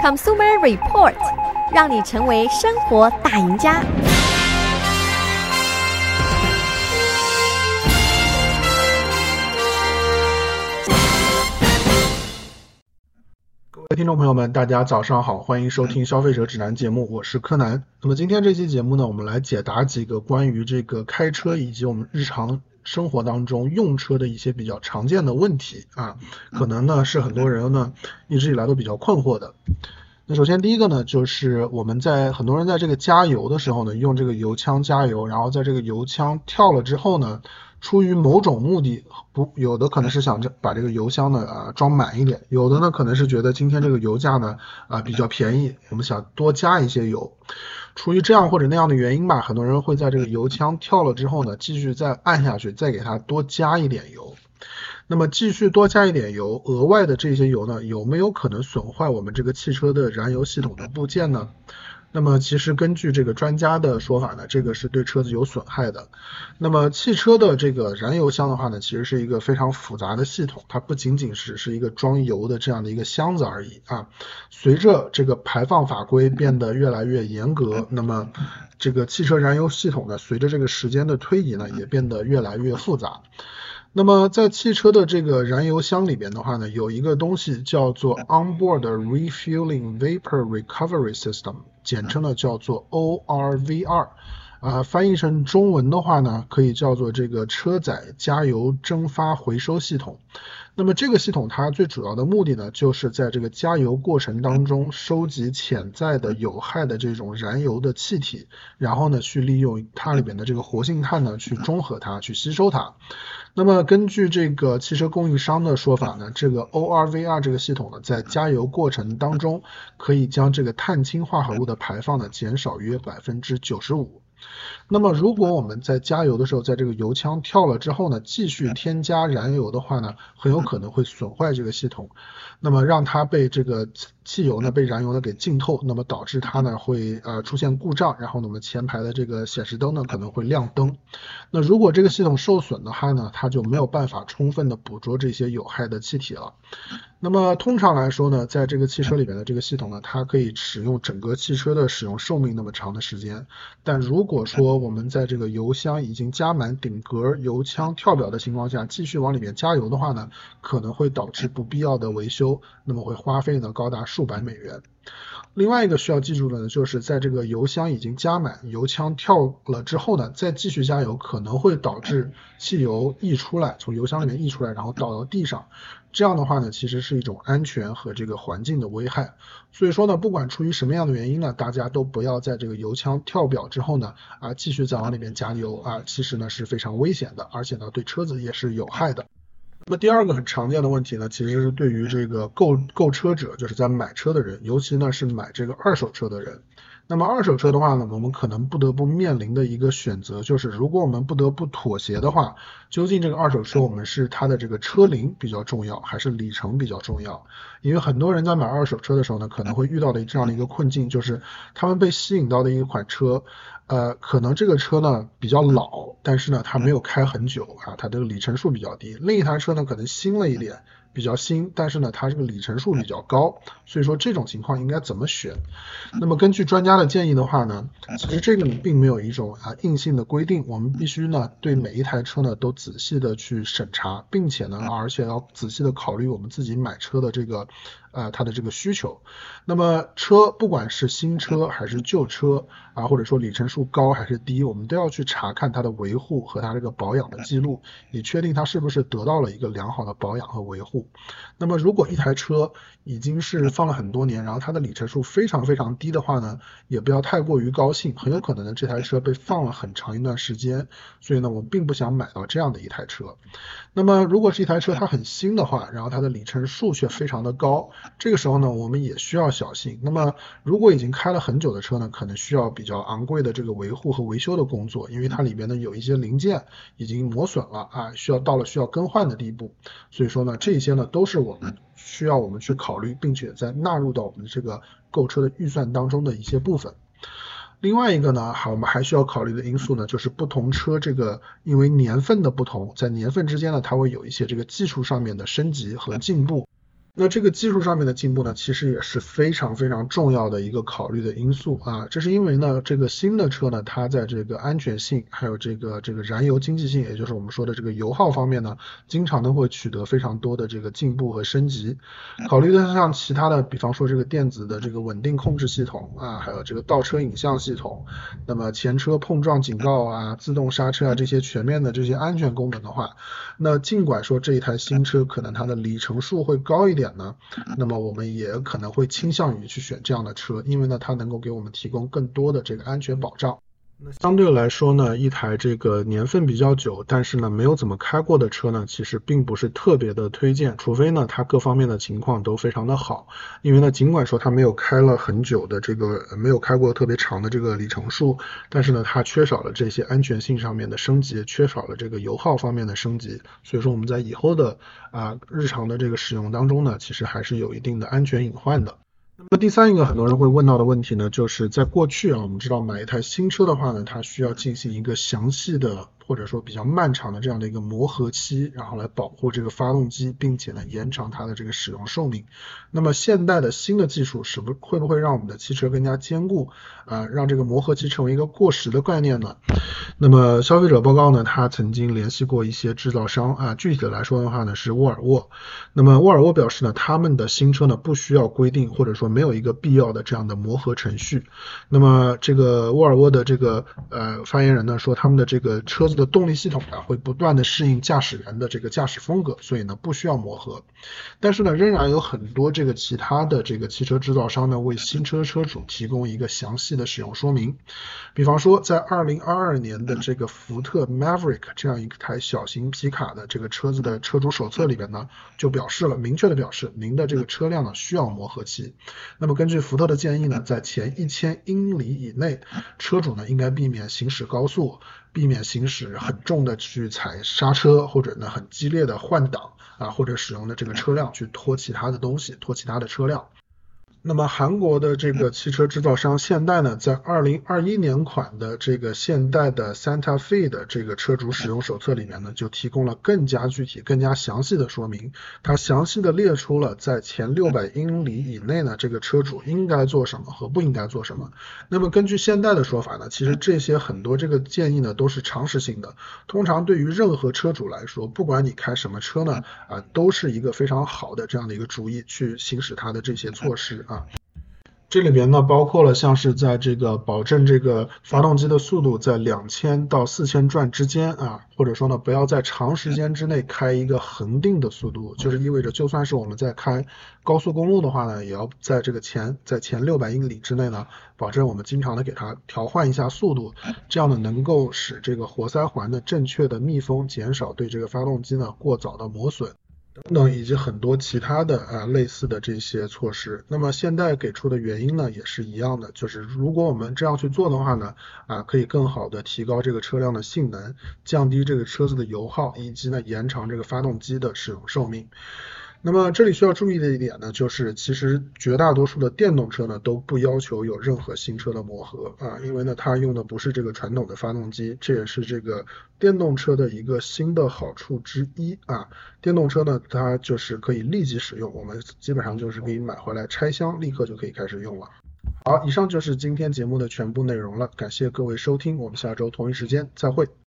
Consumer Report，让你成为生活大赢家。各位听众朋友们，大家早上好，欢迎收听消费者指南节目，我是柯南。那么今天这期节目呢，我们来解答几个关于这个开车以及我们日常。生活当中用车的一些比较常见的问题啊，可能呢是很多人呢一直以来都比较困惑的。那首先第一个呢，就是我们在很多人在这个加油的时候呢，用这个油枪加油，然后在这个油枪跳了之后呢，出于某种目的，不，有的可能是想着把这个油箱呢啊装满一点，有的呢可能是觉得今天这个油价呢啊比较便宜，我们想多加一些油。出于这样或者那样的原因吧，很多人会在这个油枪跳了之后呢，继续再按下去，再给它多加一点油。那么继续多加一点油，额外的这些油呢，有没有可能损坏我们这个汽车的燃油系统的部件呢？那么其实根据这个专家的说法呢，这个是对车子有损害的。那么汽车的这个燃油箱的话呢，其实是一个非常复杂的系统，它不仅仅是是一个装油的这样的一个箱子而已啊。随着这个排放法规变得越来越严格，那么这个汽车燃油系统呢，随着这个时间的推移呢，也变得越来越复杂。那么在汽车的这个燃油箱里边的话呢，有一个东西叫做 Onboard Refueling Vapor Recovery System，简称呢叫做 ORVR，啊，翻译成中文的话呢，可以叫做这个车载加油蒸发回收系统。那么这个系统它最主要的目的呢，就是在这个加油过程当中收集潜在的有害的这种燃油的气体，然后呢去利用它里边的这个活性炭呢去中和它，去吸收它。那么根据这个汽车供应商的说法呢，这个 ORVR 这个系统呢，在加油过程当中可以将这个碳氢化合物的排放呢减少约百分之九十五。那么如果我们在加油的时候，在这个油枪跳了之后呢，继续添加燃油的话呢，很有可能会损坏这个系统，那么让它被这个汽油呢被燃油呢给浸透，那么导致它呢会呃出现故障，然后呢我们前排的这个显示灯呢可能会亮灯。那如果这个系统受损的话呢，它就没有办法充分的捕捉这些有害的气体了。那么通常来说呢，在这个汽车里面的这个系统呢，它可以使用整个汽车的使用寿命那么长的时间，但如果说我们在这个油箱已经加满顶格油枪跳表的情况下，继续往里面加油的话呢，可能会导致不必要的维修，那么会花费呢高达数百美元。另外一个需要记住的呢，就是在这个油箱已经加满，油枪跳了之后呢，再继续加油可能会导致汽油溢出来，从油箱里面溢出来，然后倒到地上。这样的话呢，其实是一种安全和这个环境的危害。所以说呢，不管出于什么样的原因呢，大家都不要在这个油枪跳表之后呢，啊，继续再往里面加油啊，其实呢是非常危险的，而且呢对车子也是有害的。那么第二个很常见的问题呢，其实是对于这个购购车者，就是在买车的人，尤其呢是买这个二手车的人。那么二手车的话呢，我们可能不得不面临的一个选择就是，如果我们不得不妥协的话，究竟这个二手车我们是它的这个车龄比较重要，还是里程比较重要？因为很多人在买二手车的时候呢，可能会遇到的这样的一个困境，就是他们被吸引到的一款车，呃，可能这个车呢比较老，但是呢它没有开很久啊，它的里程数比较低。另一台车呢可能新了一点。比较新，但是呢，它这个里程数比较高，所以说这种情况应该怎么选？那么根据专家的建议的话呢，其实这个并没有一种啊硬性的规定，我们必须呢对每一台车呢都仔细的去审查，并且呢，而且要仔细的考虑我们自己买车的这个。呃，它的这个需求，那么车不管是新车还是旧车啊，或者说里程数高还是低，我们都要去查看它的维护和它这个保养的记录，以确定它是不是得到了一个良好的保养和维护。那么如果一台车已经是放了很多年，然后它的里程数非常非常低的话呢，也不要太过于高兴，很有可能呢这台车被放了很长一段时间，所以呢我们并不想买到这样的一台车。那么如果是一台车它很新的话，然后它的里程数却非常的高。这个时候呢，我们也需要小心。那么，如果已经开了很久的车呢，可能需要比较昂贵的这个维护和维修的工作，因为它里边呢有一些零件已经磨损了啊，需要到了需要更换的地步。所以说呢，这些呢都是我们需要我们去考虑，并且再纳入到我们这个购车的预算当中的一些部分。另外一个呢，好，我们还需要考虑的因素呢，就是不同车这个因为年份的不同，在年份之间呢，它会有一些这个技术上面的升级和进步。那这个技术上面的进步呢，其实也是非常非常重要的一个考虑的因素啊。这是因为呢，这个新的车呢，它在这个安全性，还有这个这个燃油经济性，也就是我们说的这个油耗方面呢，经常呢会取得非常多的这个进步和升级。考虑的像其他的，比方说这个电子的这个稳定控制系统啊，还有这个倒车影像系统，那么前车碰撞警告啊，自动刹车啊这些全面的这些安全功能的话，那尽管说这一台新车可能它的里程数会高一点。呢，那么我们也可能会倾向于去选这样的车，因为呢，它能够给我们提供更多的这个安全保障。那相对来说呢，一台这个年份比较久，但是呢没有怎么开过的车呢，其实并不是特别的推荐，除非呢它各方面的情况都非常的好。因为呢，尽管说它没有开了很久的这个，没有开过特别长的这个里程数，但是呢它缺少了这些安全性上面的升级，缺少了这个油耗方面的升级，所以说我们在以后的啊日常的这个使用当中呢，其实还是有一定的安全隐患的。那么第三一个很多人会问到的问题呢，就是在过去啊，我们知道买一台新车的话呢，它需要进行一个详细的。或者说比较漫长的这样的一个磨合期，然后来保护这个发动机，并且呢延长它的这个使用寿命。那么现代的新的技术是不会不会让我们的汽车更加坚固啊，让这个磨合期成为一个过时的概念呢？那么消费者报告呢，他曾经联系过一些制造商啊，具体的来说的话呢是沃尔沃。那么沃尔沃表示呢，他们的新车呢不需要规定或者说没有一个必要的这样的磨合程序。那么这个沃尔沃的这个呃发言人呢说，他们的这个车子。的动力系统呢会不断的适应驾驶员的这个驾驶风格，所以呢不需要磨合。但是呢仍然有很多这个其他的这个汽车制造商呢为新车车主提供一个详细的使用说明。比方说在二零二二年的这个福特 Maverick 这样一台小型皮卡的这个车子的车主手册里边呢就表示了，明确的表示您的这个车辆呢需要磨合期。那么根据福特的建议呢，在前一千英里以内，车主呢应该避免行驶高速。避免行驶很重的去踩刹车，或者呢很激烈的换挡啊，或者使用的这个车辆去拖其他的东西，拖其他的车辆。那么韩国的这个汽车制造商现代呢，在二零二一年款的这个现代的 Santa Fe 的这个车主使用手册里面呢，就提供了更加具体、更加详细的说明。它详细的列出了在前六百英里以内呢，这个车主应该做什么和不应该做什么。那么根据现代的说法呢，其实这些很多这个建议呢都是常识性的。通常对于任何车主来说，不管你开什么车呢，啊，都是一个非常好的这样的一个主意去行驶它的这些措施啊。这里边呢，包括了像是在这个保证这个发动机的速度在两千到四千转之间啊，或者说呢，不要在长时间之内开一个恒定的速度，就是意味着就算是我们在开高速公路的话呢，也要在这个前在前六百英里之内呢，保证我们经常的给它调换一下速度，这样呢能够使这个活塞环的正确的密封，减少对这个发动机呢过早的磨损。等等，以及很多其他的啊类似的这些措施，那么现在给出的原因呢也是一样的，就是如果我们这样去做的话呢，啊可以更好的提高这个车辆的性能，降低这个车子的油耗，以及呢延长这个发动机的使用寿命。那么这里需要注意的一点呢，就是其实绝大多数的电动车呢都不要求有任何新车的磨合啊，因为呢它用的不是这个传统的发动机，这也是这个电动车的一个新的好处之一啊。电动车呢它就是可以立即使用，我们基本上就是可以买回来拆箱，立刻就可以开始用了。好，以上就是今天节目的全部内容了，感谢各位收听，我们下周同一时间再会。